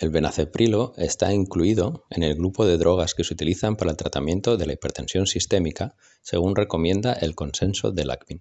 El benaceprilo está incluido en el grupo de drogas que se utilizan para el tratamiento de la hipertensión sistémica, según recomienda el Consenso del ACMI.